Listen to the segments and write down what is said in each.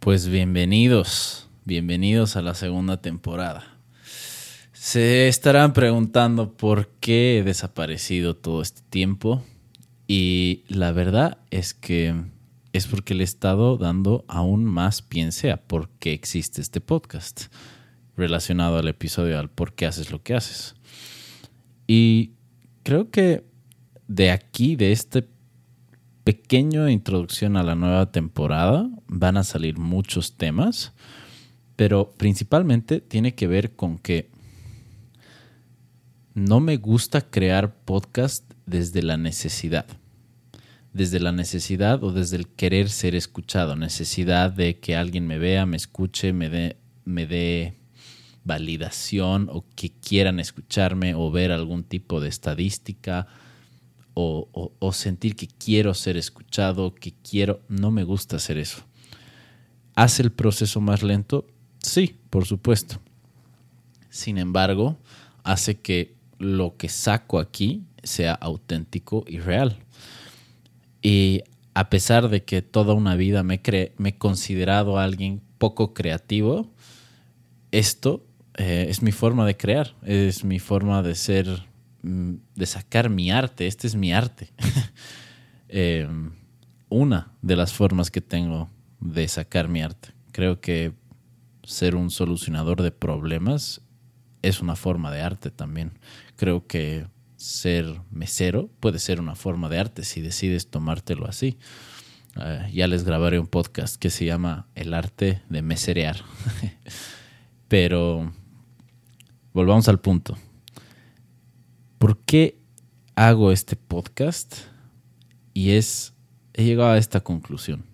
Pues bienvenidos, bienvenidos a la segunda temporada. Se estarán preguntando por qué he desaparecido todo este tiempo y la verdad es que es porque le he estado dando aún más piense a por qué existe este podcast relacionado al episodio al por qué haces lo que haces. Y creo que de aquí, de este pequeño introducción a la nueva temporada, van a salir muchos temas, pero principalmente tiene que ver con que no me gusta crear podcast desde la necesidad. Desde la necesidad o desde el querer ser escuchado. Necesidad de que alguien me vea, me escuche, me dé, me dé validación o que quieran escucharme o ver algún tipo de estadística o, o, sentir que quiero ser escuchado, que quiero... No me gusta hacer eso. ¿Hace el proceso más lento? Sí, por supuesto. Sin embargo, hace que lo que saco aquí sea auténtico y real. Y a pesar de que toda una vida me, me he considerado alguien poco creativo, esto eh, es mi forma de crear, es mi forma de ser, de sacar mi arte, este es mi arte. Eh, una de las formas que tengo de sacar mi arte. Creo que ser un solucionador de problemas es una forma de arte también. Creo que ser mesero puede ser una forma de arte si decides tomártelo así. Eh, ya les grabaré un podcast que se llama El arte de meserear. Pero volvamos al punto. ¿Por qué hago este podcast? Y es, he llegado a esta conclusión.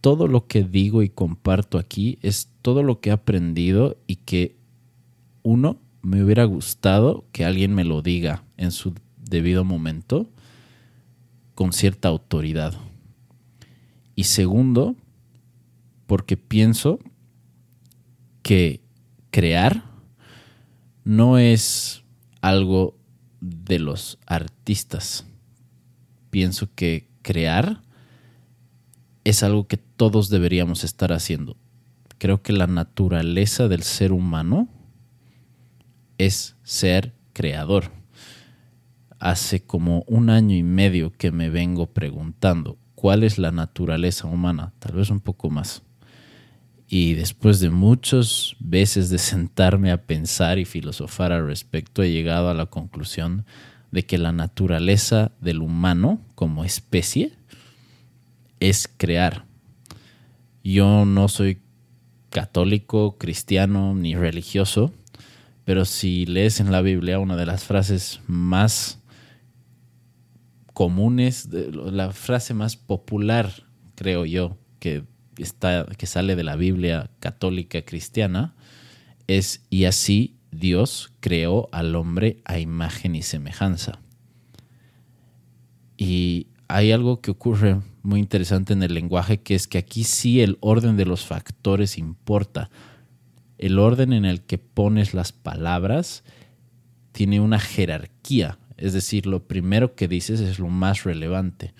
Todo lo que digo y comparto aquí es todo lo que he aprendido y que uno me hubiera gustado que alguien me lo diga en su debido momento con cierta autoridad. Y segundo, porque pienso que crear no es algo de los artistas. Pienso que crear es algo que todos deberíamos estar haciendo. Creo que la naturaleza del ser humano es ser creador. Hace como un año y medio que me vengo preguntando cuál es la naturaleza humana, tal vez un poco más. Y después de muchas veces de sentarme a pensar y filosofar al respecto, he llegado a la conclusión de que la naturaleza del humano como especie es crear. Yo no soy católico, cristiano ni religioso, pero si lees en la Biblia una de las frases más comunes, la frase más popular, creo yo, que está, que sale de la Biblia católica cristiana es y así Dios creó al hombre a imagen y semejanza. Y hay algo que ocurre muy interesante en el lenguaje, que es que aquí sí el orden de los factores importa. El orden en el que pones las palabras tiene una jerarquía, es decir, lo primero que dices es lo más relevante.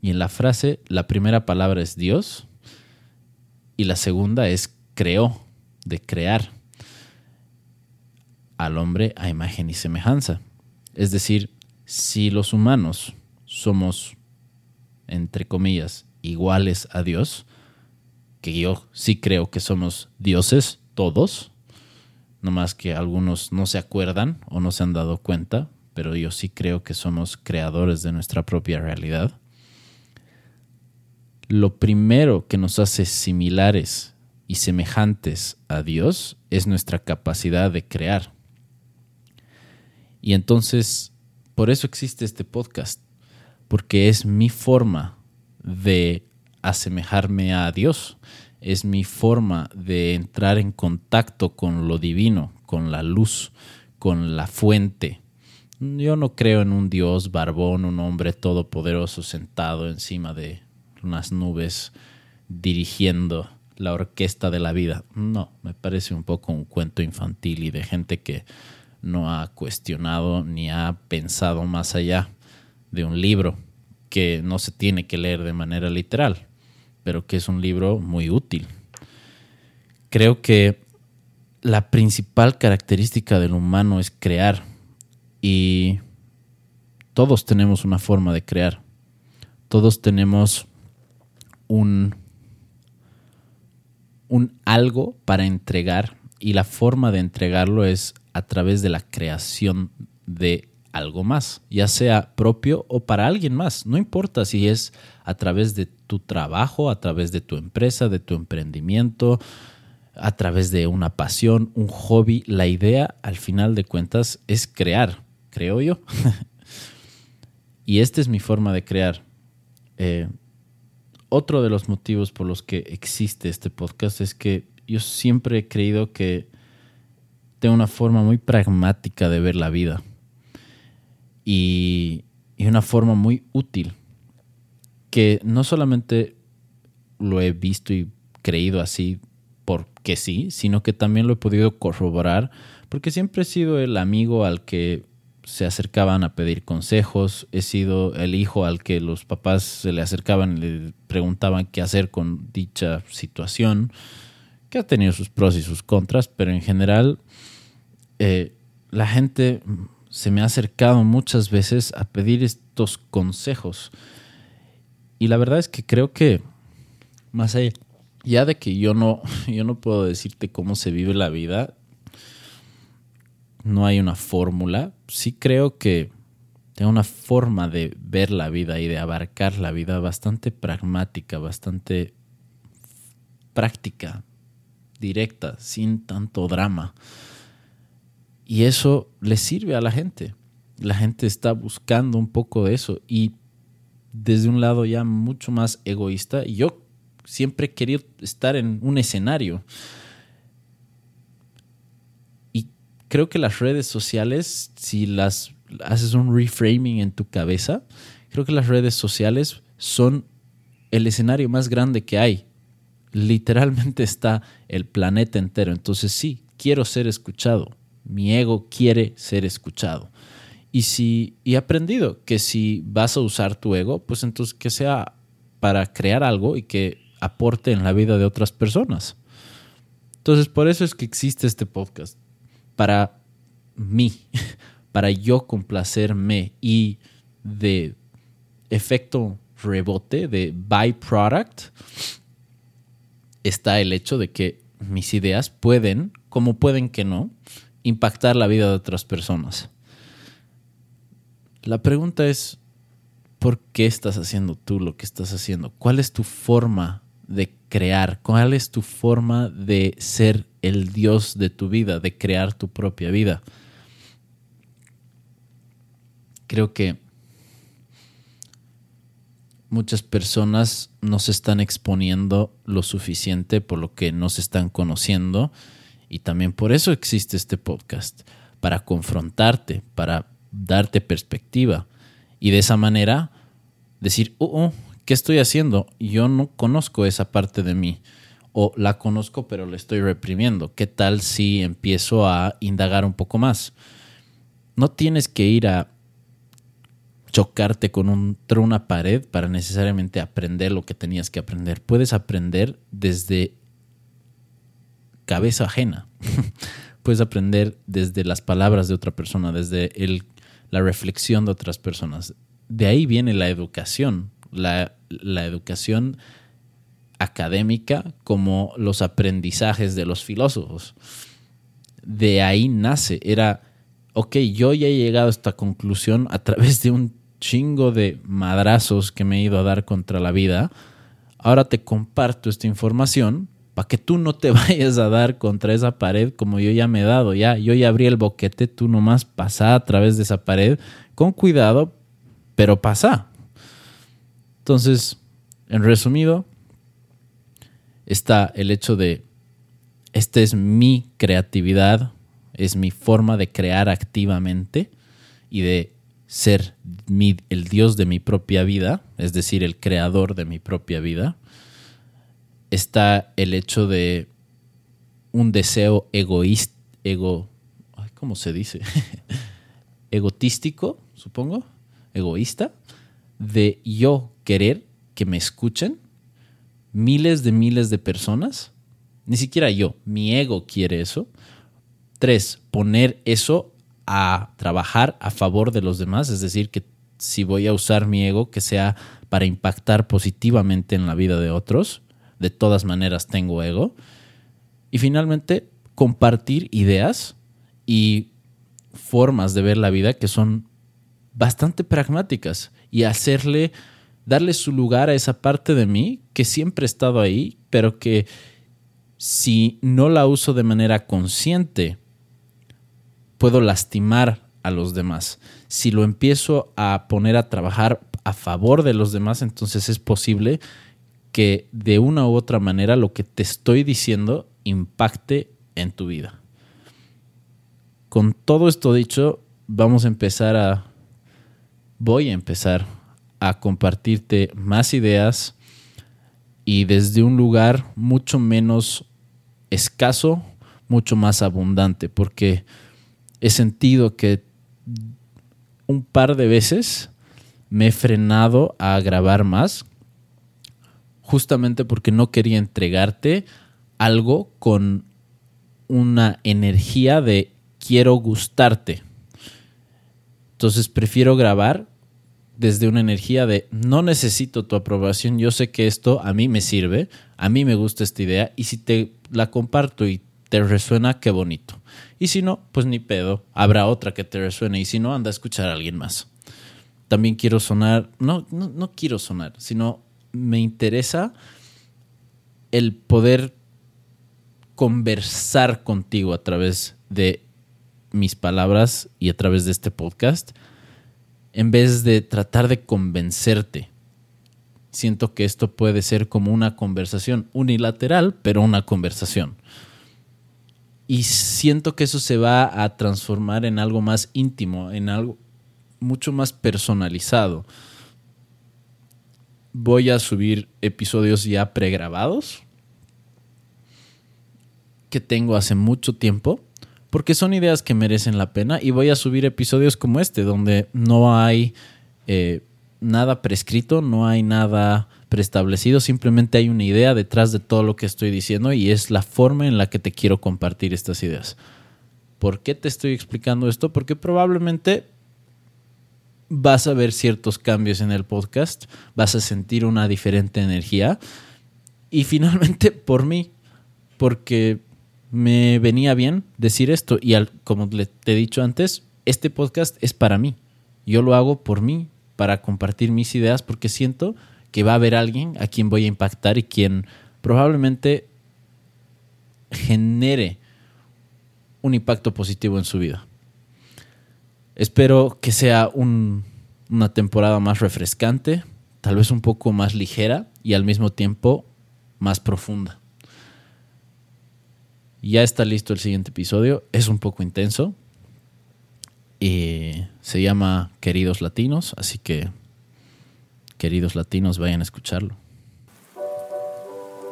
Y en la frase, la primera palabra es Dios, y la segunda es creó, de crear al hombre a imagen y semejanza. Es decir, si los humanos somos, entre comillas, iguales a Dios, que yo sí creo que somos dioses todos, no más que algunos no se acuerdan o no se han dado cuenta, pero yo sí creo que somos creadores de nuestra propia realidad lo primero que nos hace similares y semejantes a Dios es nuestra capacidad de crear. Y entonces, por eso existe este podcast, porque es mi forma de asemejarme a Dios, es mi forma de entrar en contacto con lo divino, con la luz, con la fuente. Yo no creo en un Dios barbón, un hombre todopoderoso sentado encima de unas nubes dirigiendo la orquesta de la vida. No, me parece un poco un cuento infantil y de gente que no ha cuestionado ni ha pensado más allá de un libro que no se tiene que leer de manera literal. pero que es un libro muy útil. Creo que la principal característica del humano es crear y todos tenemos una forma de crear. Todos tenemos un, un algo para entregar y la forma de entregarlo es a través de la creación de algo más, ya sea propio o para alguien más. No importa si es a través de tu trabajo, a través de tu empresa, de tu emprendimiento, a través de una pasión, un hobby. La idea, al final de cuentas, es crear, creo yo. y esta es mi forma de crear. Eh, otro de los motivos por los que existe este podcast es que yo siempre he creído que tengo una forma muy pragmática de ver la vida y, una forma muy útil que no solamente lo he visto y creído así porque sí, sino que también lo he podido corroborar porque siempre he sido el amigo al que se acercaban a pedir consejos, he sido el hijo al que los papás se le acercaban y le preguntaban qué hacer con dicha situación, que ha tenido sus pros y sus contras, pero en general eh, la gente se me ha acercado muchas veces a pedir estos consejos. Y la verdad es que creo que más allá ya de que yo no, yo no puedo decirte cómo se vive la vida, no hay una fórmula. Sí creo que tengo una forma de ver la vida y de abarcar la vida bastante pragmática, bastante práctica, directa, sin tanto drama. Y eso le sirve a la gente. La gente está buscando un poco de eso y desde un lado ya mucho más egoísta. Yo siempre he querido estar en un escenario. Y creo que las redes sociales, si las haces un reframing en tu cabeza, creo que las redes sociales son el escenario más grande que hay. Literalmente está el planeta entero. Entonces sí, quiero ser escuchado mi ego quiere ser escuchado. Y si y he aprendido que si vas a usar tu ego, pues entonces que sea para crear algo y que aporte en la vida de otras personas. Entonces, por eso es que existe este podcast. Para mí, para yo complacerme y de efecto rebote, de byproduct, está el hecho de que mis ideas pueden, como pueden que no, impactar la vida de otras personas. La pregunta es, ¿por qué estás haciendo tú lo que estás haciendo? ¿Cuál es tu forma de crear? ¿Cuál es tu forma de ser el Dios de tu vida, de crear tu propia vida? Creo que muchas personas no se están exponiendo lo suficiente por lo que no se están conociendo y también por eso existe este podcast, para confrontarte, para darte perspectiva. Y de esa manera decir, oh, oh, ¿qué estoy haciendo? Yo no conozco esa parte de mí. O la conozco pero la estoy reprimiendo. ¿Qué tal si empiezo a indagar un poco más? No tienes que ir a chocarte con un, una pared para necesariamente aprender lo que tenías que aprender. Puedes aprender desde cabeza ajena. Puedes aprender desde las palabras de otra persona, desde la reflexión de otras personas. De ahí viene la educación, la, educación académica como los aprendizajes de los filósofos. De ahí nace, era, ok, yo ya he llegado a esta conclusión a través de un chingo de madrazos que me he ido a dar contra la vida, ahora te comparto esta información para que tú no te vayas a dar contra esa pared como yo ya me he dado, ya, yo ya abrí el boquete, tú nomás pasa a través de esa pared con cuidado, pero pasa. Entonces, en resumido, está el hecho de, esta es mi creatividad, es mi forma de crear activamente y de ser el Dios de mi propia vida, es decir, el creador de mi propia vida está el hecho de un deseo egoísta, ego, ¿cómo se dice? Egotístico, supongo, egoísta, de yo querer que me escuchen, miles de miles de personas. Ni siquiera yo, mi ego quiere eso. Tres, poner eso a trabajar a favor de los demás, es decir, que si voy a usar mi ego, que sea para impactar positivamente en la vida de otros. De todas maneras tengo ego. Y finalmente, compartir ideas y formas de ver la vida que son bastante pragmáticas y hacerle, darle su lugar a esa parte de mí que siempre ha estado ahí, pero que si no la uso de manera consciente, puedo lastimar a los demás. Si lo empiezo a poner a trabajar a favor de los demás, entonces es posible que de una u otra manera lo que te estoy diciendo impacte en tu vida. Con todo esto dicho, vamos a empezar a... Voy a empezar a compartirte más ideas y desde un lugar mucho menos escaso, mucho más abundante, porque he sentido que un par de veces me he frenado a grabar más, justamente porque no quería entregarte algo con una energía de quiero gustarte. Entonces prefiero grabar desde una energía de no necesito tu aprobación, yo sé que esto a mí me sirve, a mí me gusta esta idea y si te la comparto y te resuena, qué bonito. Y si no, pues ni pedo, habrá otra que te resuene y si no, anda a escuchar a alguien más. También quiero sonar, no, no, no quiero sonar, sino me interesa el poder conversar contigo a través de mis palabras y a través de este podcast, en vez de tratar de convencerte. Siento que esto puede ser como una conversación unilateral, pero una conversación. Y siento que eso se va a transformar en algo más íntimo, en algo mucho más personalizado. Voy a subir episodios ya pregrabados que tengo hace mucho tiempo, porque son ideas que merecen la pena y voy a subir episodios como este, donde no hay eh, nada prescrito, no hay nada preestablecido, simplemente hay una idea detrás de todo lo que estoy diciendo y es la forma en la que te quiero compartir estas ideas. ¿Por qué te estoy explicando esto? Porque probablemente vas a ver ciertos cambios en el podcast, vas a sentir una diferente energía y finalmente por mí, porque me venía bien decir esto y al, como te he dicho antes, este podcast es para mí. Yo lo hago por mí, para compartir mis ideas, porque siento que va a haber alguien a quien voy a impactar y quien probablemente genere un impacto positivo en su vida. Espero que sea una temporada más refrescante, tal vez un poco más ligera y al mismo tiempo más profunda. Ya está listo el siguiente episodio, es un poco intenso y se llama Queridos Latinos, así que queridos latinos, vayan a escucharlo.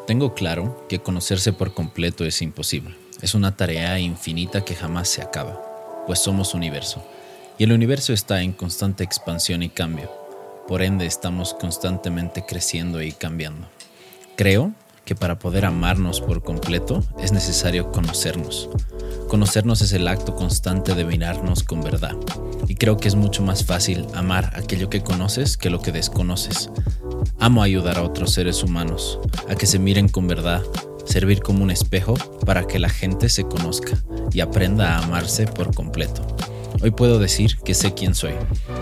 Tengo claro que conocerse por completo es imposible. Es una tarea infinita que jamás se acaba, pues somos universo. Y el universo está en constante expansión y cambio. Por ende, estamos constantemente creciendo y cambiando. Creo que para poder amarnos por completo es necesario conocernos. Conocernos es el acto constante de mirarnos con verdad. Y creo que es mucho más fácil amar aquello que conoces que lo que desconoces. Amo ayudar a otros seres humanos a que se miren con verdad, servir como un espejo para que la gente se conozca y aprenda a amarse por completo. Hoy puedo decir que sé quién soy,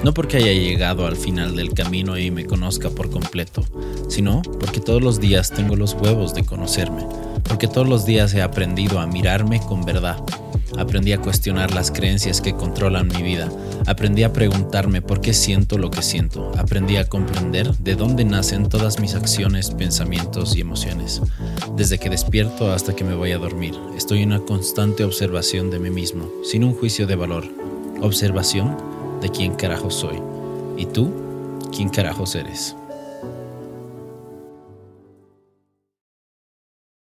no porque haya llegado al final del camino y me conozca por completo, sino porque todos los días tengo los huevos de conocerme, porque todos los días he aprendido a mirarme con verdad. Aprendí a cuestionar las creencias que controlan mi vida. Aprendí a preguntarme por qué siento lo que siento. Aprendí a comprender de dónde nacen todas mis acciones, pensamientos y emociones. Desde que despierto hasta que me voy a dormir, estoy en una constante observación de mí mismo, sin un juicio de valor observación de quién carajo soy. ¿Y tú? ¿Quién carajos eres?